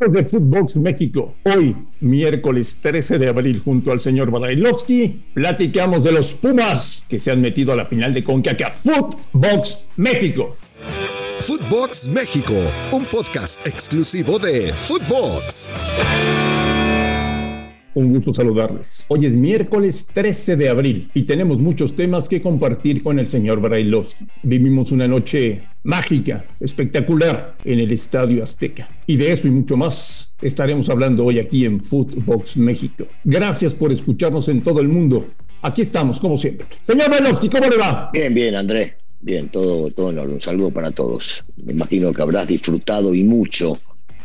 de Footbox México. Hoy, miércoles 13 de abril, junto al señor Barailovsky, platicamos de los Pumas que se han metido a la final de CONCACAF. Footbox México. Footbox México, un podcast exclusivo de Footbox. Un gusto saludarles. Hoy es miércoles 13 de abril y tenemos muchos temas que compartir con el señor Brailovsky. Vivimos una noche mágica, espectacular en el Estadio Azteca. Y de eso y mucho más estaremos hablando hoy aquí en Footbox México. Gracias por escucharnos en todo el mundo. Aquí estamos, como siempre. Señor Brailovsky, ¿cómo le va? Bien, bien, Andrés. Bien, todo, todo en orden. Un saludo para todos. Me imagino que habrás disfrutado y mucho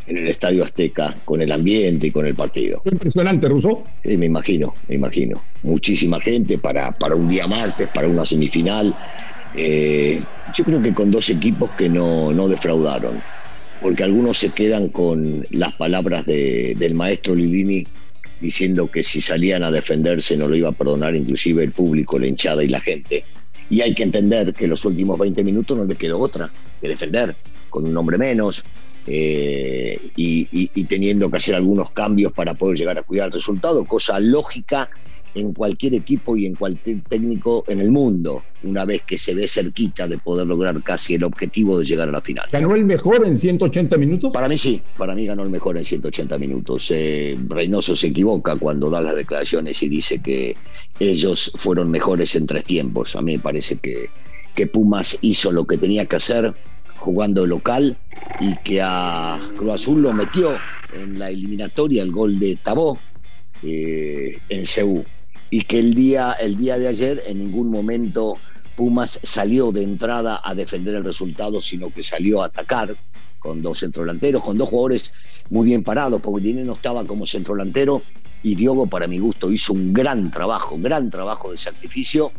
en el Estadio Azteca, con el ambiente y con el partido. Impresionante, Russo. Sí, me imagino, me imagino. Muchísima gente para, para un día martes, para una semifinal. Eh, yo creo que con dos equipos que no, no defraudaron, porque algunos se quedan con las palabras de, del maestro Lilini diciendo que si salían a defenderse no lo iba a perdonar inclusive el público, la hinchada y la gente. Y hay que entender que los últimos 20 minutos no le quedó otra que defender, con un hombre menos, eh, y, teniendo que hacer algunos cambios para poder llegar a cuidar el resultado, cosa lógica en cualquier equipo y en cualquier técnico en el mundo, una vez que se ve cerquita de poder lograr casi el objetivo de llegar a la final. ¿Ganó el mejor en 180 minutos? Para mí sí, para mí ganó el mejor en 180 minutos. Eh, Reynoso se equivoca cuando da las declaraciones y dice que ellos fueron mejores en tres tiempos. A mí me parece que, que Pumas hizo lo que tenía que hacer, jugando local y que a Cruz Azul lo metió en la eliminatoria el gol de Tabó eh, en Ceú y que el día, el día de ayer en ningún momento Pumas salió de entrada a defender el resultado, sino que salió a atacar con dos centrodelanteros, con dos jugadores muy bien parados, porque Dinero no estaba como centrodelantero y Diogo, para mi gusto, hizo un gran trabajo, gran trabajo de sacrificio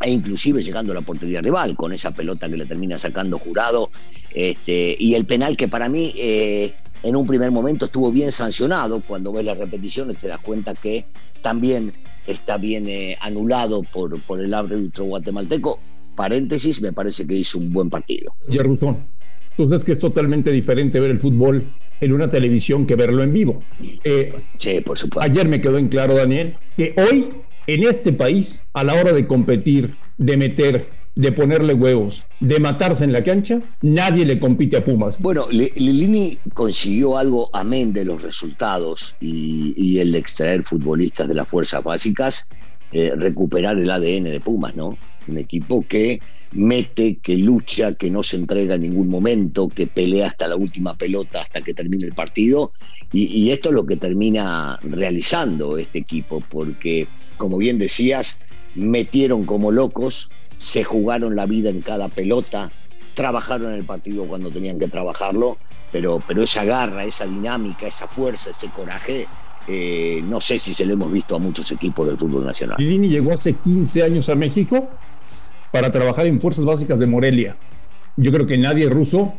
e inclusive llegando a la portería rival con esa pelota que le termina sacando jurado este, y el penal que para mí eh, en un primer momento estuvo bien sancionado cuando ves las repeticiones te das cuenta que también está bien eh, anulado por, por el árbitro guatemalteco. Paréntesis me parece que hizo un buen partido. Y Ruzón entonces que es totalmente diferente ver el fútbol en una televisión que verlo en vivo. Eh, sí por supuesto. ayer me quedó en claro Daniel que hoy en este país, a la hora de competir, de meter, de ponerle huevos, de matarse en la cancha, nadie le compite a Pumas. Bueno, Lilini consiguió algo amén de los resultados y, el extraer futbolistas de las fuerzas básicas, eh, recuperar el ADN de Pumas, ¿no? Un equipo que mete, que lucha, que no se entrega en ningún momento, que pelea hasta la última pelota, hasta que termine el partido. y esto es lo que termina realizando este equipo, porque como bien decías, metieron como locos, se jugaron la vida en cada pelota, trabajaron el partido cuando tenían que trabajarlo, pero, pero esa garra, esa dinámica, esa fuerza, ese coraje, eh, no sé si se lo hemos visto a muchos equipos del fútbol nacional. Lini llegó hace 15 años a México para trabajar en Fuerzas Básicas de Morelia. Yo creo que nadie ruso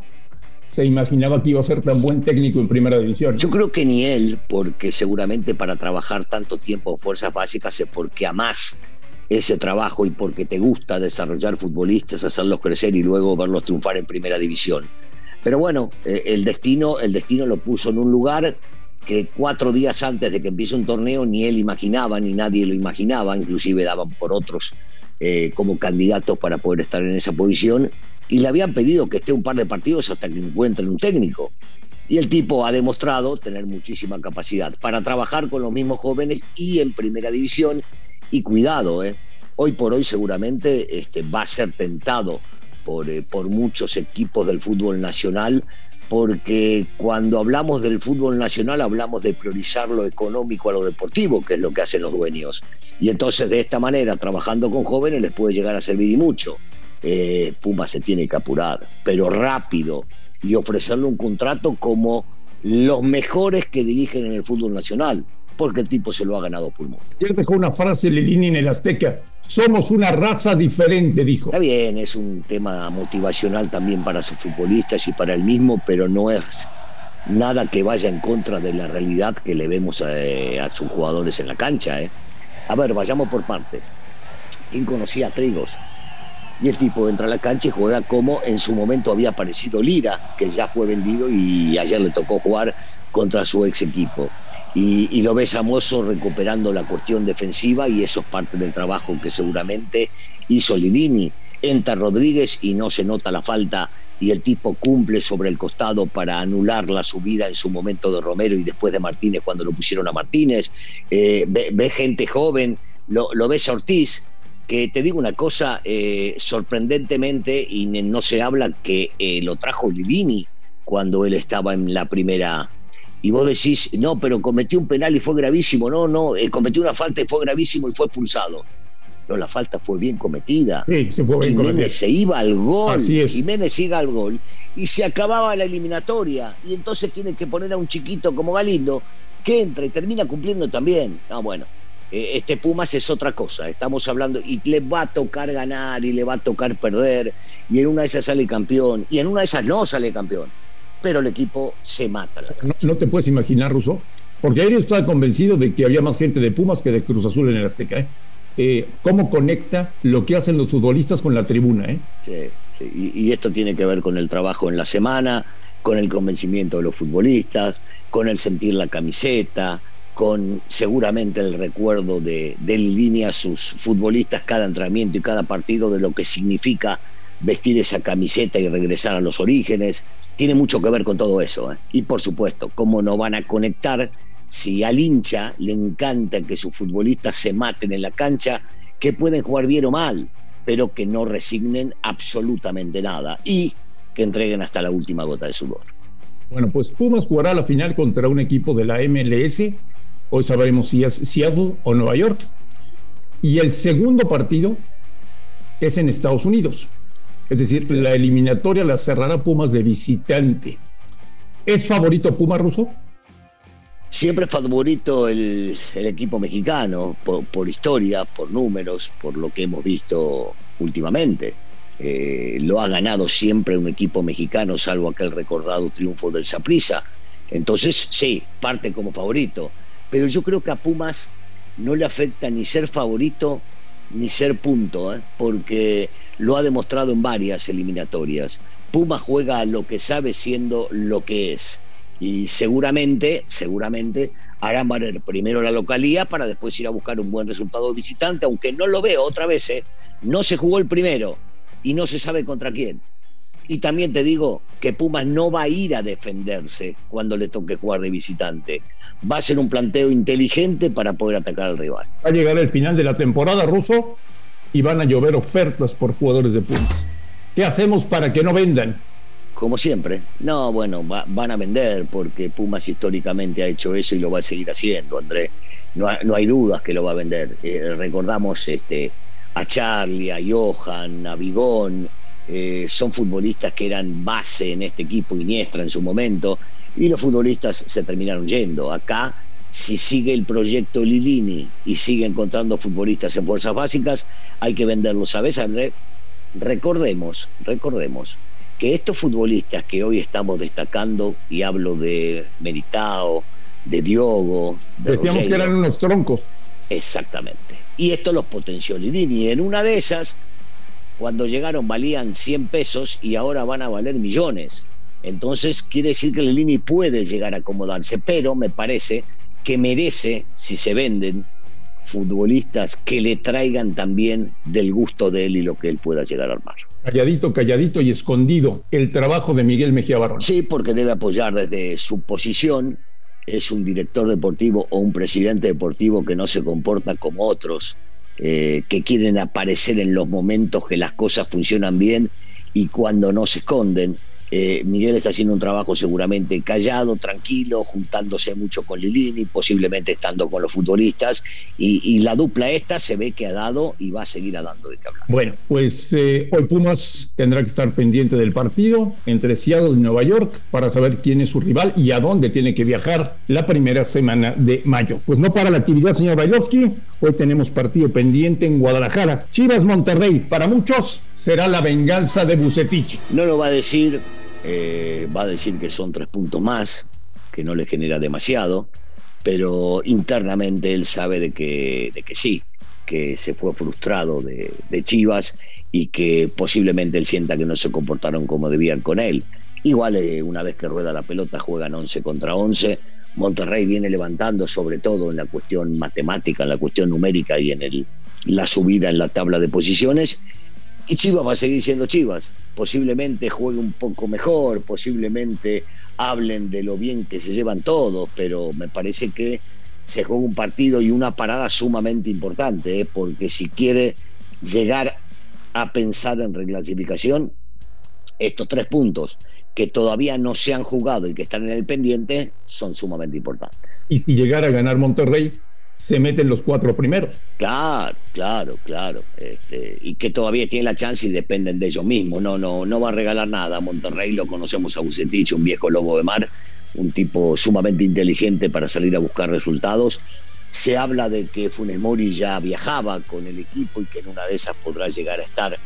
se imaginaba que iba a ser tan buen técnico en primera división. Yo creo que ni él, porque seguramente para trabajar tanto tiempo en fuerzas básicas es porque amás ese trabajo y porque te gusta desarrollar futbolistas, hacerlos crecer y luego verlos triunfar en primera división. Pero bueno, eh, el destino, el destino lo puso en un lugar que cuatro días antes de que empiece un torneo ni él imaginaba, ni nadie lo imaginaba, inclusive daban por otros eh, como candidatos para poder estar en esa posición y le habían pedido que esté un par de partidos hasta que encuentren un técnico. Y el tipo ha demostrado tener muchísima capacidad para trabajar con los mismos jóvenes y en primera división. Y cuidado, ¿eh? hoy por hoy seguramente este, va a ser tentado por, eh, por muchos equipos del fútbol nacional, porque cuando hablamos del fútbol nacional hablamos de priorizar lo económico a lo deportivo, que es lo que hacen los dueños. Y entonces de esta manera, trabajando con jóvenes, les puede llegar a servir y mucho eh, Puma se tiene que apurar, pero rápido, y ofrecerle un contrato como los mejores que dirigen en el fútbol nacional, porque el tipo se lo ha ganado pulmón. Ayer dejó una frase Lelini en el Azteca, somos una raza diferente, dijo. Está bien, es un tema motivacional también para sus futbolistas y para él mismo, pero no es nada que vaya en contra de la realidad que le vemos eh, a, sus jugadores en la cancha. Eh. A ver, vayamos por partes. ¿Quién conocía a Trigos? Y el tipo entra a la cancha y juega como en su momento había aparecido Lira, que ya fue vendido y ayer le tocó jugar contra su ex equipo. Y, lo ves a Mozo recuperando la cuestión defensiva y eso es parte del trabajo que seguramente hizo Livini. Entra Rodríguez y no se nota la falta y el tipo cumple sobre el costado para anular la subida en su momento de Romero y después de Martínez cuando lo pusieron a Martínez. Eh, ve, gente joven, lo, ves a Ortiz, que te digo una cosa, eh, sorprendentemente, y no se habla que eh, lo trajo Livini cuando él estaba en la primera y vos decís, no, pero cometió un penal y fue gravísimo. No, no, eh, cometió una falta y fue gravísimo y fue expulsado. No, la falta fue bien cometida. Sí, se fue Jiménez se iba al gol. Jiménez iba al gol y se acababa la eliminatoria. Y entonces tiene que poner a un chiquito como Galindo que entra y termina cumpliendo también. No, bueno, este Pumas es otra cosa. Estamos hablando y le va a tocar ganar y le va a tocar perder. Y en una de esas sale campeón y en una de esas no sale campeón pero el equipo se mata. No, te puedes imaginar, Russo, porque ayer estaba convencido de que había más gente de Pumas que de Cruz Azul en el Azteca. ¿eh? Eh, ¿Cómo conecta lo que hacen los futbolistas con la tribuna? ¿eh? Sí, sí. Y, esto tiene que ver con el trabajo en la semana, con el convencimiento de los futbolistas, con el sentir la camiseta, con seguramente el recuerdo de, de línea sus futbolistas cada entrenamiento y cada partido de lo que significa vestir esa camiseta y regresar a los orígenes, tiene mucho que ver con todo eso. ¿eh? Y por supuesto, ¿cómo no van a conectar si al hincha le encanta que sus futbolistas se maten en la cancha, que pueden jugar bien o mal, pero que no resignen absolutamente nada y que entreguen hasta la última gota de sudor? Bueno, pues Pumas jugará la final contra un equipo de la MLS. Hoy sabremos si es Seattle o Nueva York. Y el segundo partido es en Estados Unidos. Es decir, la eliminatoria la cerrará Pumas de visitante. ¿Es favorito Puma Ruso? Siempre es favorito el, equipo mexicano, por, historia, por números, por lo que hemos visto últimamente. Eh, lo ha ganado siempre un equipo mexicano, salvo aquel recordado triunfo del Saprissa. Entonces, sí, parte como favorito. Pero yo creo que a Pumas no le afecta ni ser favorito ni ser punto, ¿eh? porque lo ha demostrado en varias eliminatorias. Puma juega a lo que sabe siendo lo que es. Y seguramente, seguramente valer primero la localía para después ir a buscar un buen resultado visitante, aunque no lo veo otra vez, ¿eh? no se jugó el primero y no se sabe contra quién. Y también te digo que Pumas no va a ir a defenderse cuando le toque jugar de visitante. Va a ser un planteo inteligente para poder atacar al rival. Va a llegar el final de la temporada, Ruso, y van a llover ofertas por jugadores de Pumas. ¿Qué hacemos para que no vendan? Como siempre. No, bueno, van a vender porque Pumas históricamente ha hecho eso y lo va a seguir haciendo, Andrés. No, hay dudas que lo va a vender. Eh, recordamos este, a Charlie, a Johan, a Vigón. Eh, son futbolistas que eran base en este equipo, Iniestra en su momento, y los futbolistas se terminaron yendo. Acá si sigue el proyecto Lilini y sigue encontrando futbolistas en fuerzas básicas, hay que venderlos. ¿Sabes, André? Recordemos, recordemos que estos futbolistas que hoy estamos destacando, y hablo de Meritao, de Diogo, de decíamos que eran unos troncos. Exactamente. Y esto los potenció Lilini. En una de esas, cuando llegaron valían 100 pesos y ahora van a valer millones. Entonces quiere decir que Lilini puede llegar a acomodarse, pero me parece que merece, si se venden futbolistas, que le traigan también del gusto de él y lo que él pueda llegar a armar. Calladito, calladito y escondido el trabajo de Miguel Mejía Barón. Sí, porque debe apoyar desde su posición. Es un director deportivo o un presidente deportivo que no se comporta como otros, eh, que quieren aparecer en los momentos que las cosas funcionan bien y cuando no se esconden. Eh, Miguel está haciendo un trabajo seguramente callado, tranquilo, juntándose mucho con Lilini, posiblemente estando con los futbolistas, y, la dupla esta se ve que ha dado y va a seguir dando de qué hablar. Bueno, pues eh, hoy Pumas tendrá que estar pendiente del partido entre Seattle y Nueva York para saber quién es su rival y a dónde tiene que viajar la primera semana de mayo. Pues no para la actividad, señor Bailovsky, hoy tenemos partido pendiente en Guadalajara. Chivas Monterrey, para muchos será la venganza de Bucetich. No lo va a decir eh, va a decir que son tres puntos más, que no le genera demasiado, pero internamente él sabe de que, de que sí, que se fue frustrado de, Chivas y que posiblemente él sienta que no se comportaron como debían con él. Igual eh, una vez que rueda la pelota juegan 11 contra 11. Monterrey viene levantando sobre todo en la cuestión matemática, en la cuestión numérica y en el, la subida en la tabla de posiciones. Y Chivas va a seguir siendo Chivas. Posiblemente juegue un poco mejor, posiblemente hablen de lo bien que se llevan todos, pero me parece que se juega un partido y una parada sumamente importante, ¿eh? porque si quiere llegar a pensar en reclasificación, estos tres puntos que todavía no se han jugado y que están en el pendiente son sumamente importantes. Y si llegara a ganar Monterrey, se meten los cuatro primeros. Claro, claro, claro. Este, y que todavía tienen la chance y dependen de ellos mismos. No, no, no va a regalar nada. Monterrey lo conocemos a Bucetich, un viejo lobo de mar, un tipo sumamente inteligente para salir a buscar resultados. Se habla de que Funes Mori ya viajaba con el equipo y que en una de esas podrá llegar a estar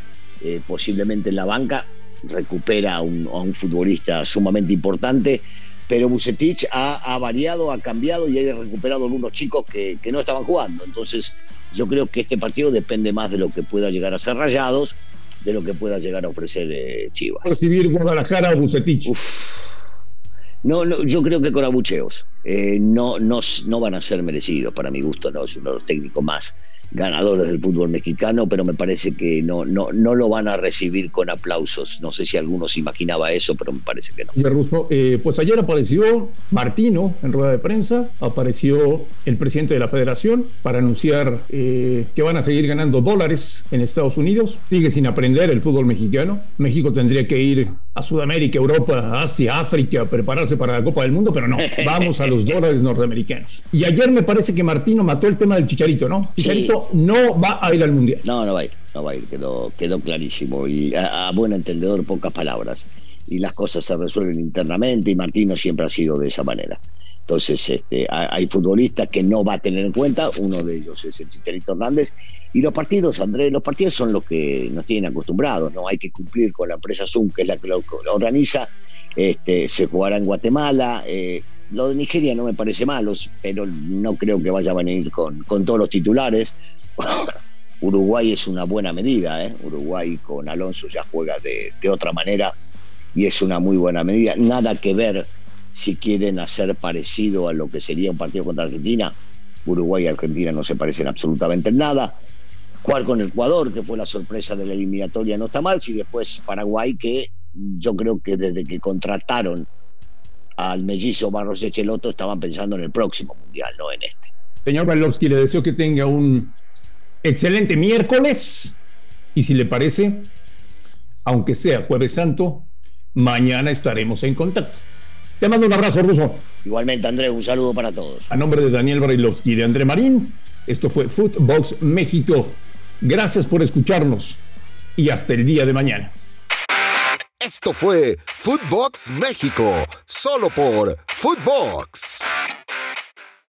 eh, posiblemente en la banca recupera a un, a un futbolista sumamente importante, pero Bucetich ha, variado, ha cambiado y ha recuperado algunos chicos que, no estaban jugando. Entonces, yo creo que este partido depende más de lo que pueda llegar a ser Rayados, de lo que pueda llegar a ofrecer eh, Chivas. Recibir Guadalajara a Bucetich. No, no, yo creo que con abucheos. Eh, no, no, no van a ser merecidos, para mi gusto, no es uno de los técnicos más ganadores del fútbol mexicano, pero me parece que no, no, no lo van a recibir con aplausos. No sé si alguno se imaginaba eso, pero me parece que no. Eh, pues ayer apareció Martino en rueda de prensa, apareció el presidente de la federación para anunciar eh, que van a seguir ganando dólares en Estados Unidos. Sigue sin aprender el fútbol mexicano. México tendría que ir a Sudamérica, Europa, Asia, África, a prepararse para la Copa del Mundo, pero no, vamos a los dólares norteamericanos. Y ayer me parece que Martino mató el tema del chicharito, ¿no? Chicharito no va a ir al Mundial. No, no va a ir, no va a ir, quedó, quedó clarísimo. Y a, buen entendedor, pocas palabras. Y las cosas se resuelven internamente y Martino siempre ha sido de esa manera. Entonces, este, hay futbolistas que no va a tener en cuenta, uno de ellos es el Chicharito Hernández. Y los partidos, Andrés, los partidos son los que nos tienen acostumbrados, ¿no? Hay que cumplir con la empresa Zoom, que es la que lo, organiza. Este, se jugará en Guatemala. Eh, lo de Nigeria no me parece malo, pero no creo que vaya a venir con, con todos los titulares. Uruguay es una buena medida, ¿eh? Uruguay con Alonso ya juega de, de, otra manera y es una muy buena medida. Nada que ver si quieren hacer parecido a lo que sería un partido contra Argentina. Uruguay y Argentina no se parecen absolutamente en nada. Jugar con Ecuador, que fue la sorpresa de la eliminatoria, no está mal. Si después Paraguay, que yo creo que desde que contrataron al mellizo Barros Echeloto estaban pensando en el próximo mundial, no en este. Señor Balowski, le deseo que tenga un excelente miércoles y si le parece, aunque sea jueves santo, mañana estaremos en contacto. Te mando un abrazo, Ruso. Igualmente, André, un saludo para todos. A nombre de Daniel Brailovsky y de André Marín, esto fue Footbox México. Gracias por escucharnos y hasta el día de mañana. Esto fue Footbox México, solo por Footbox.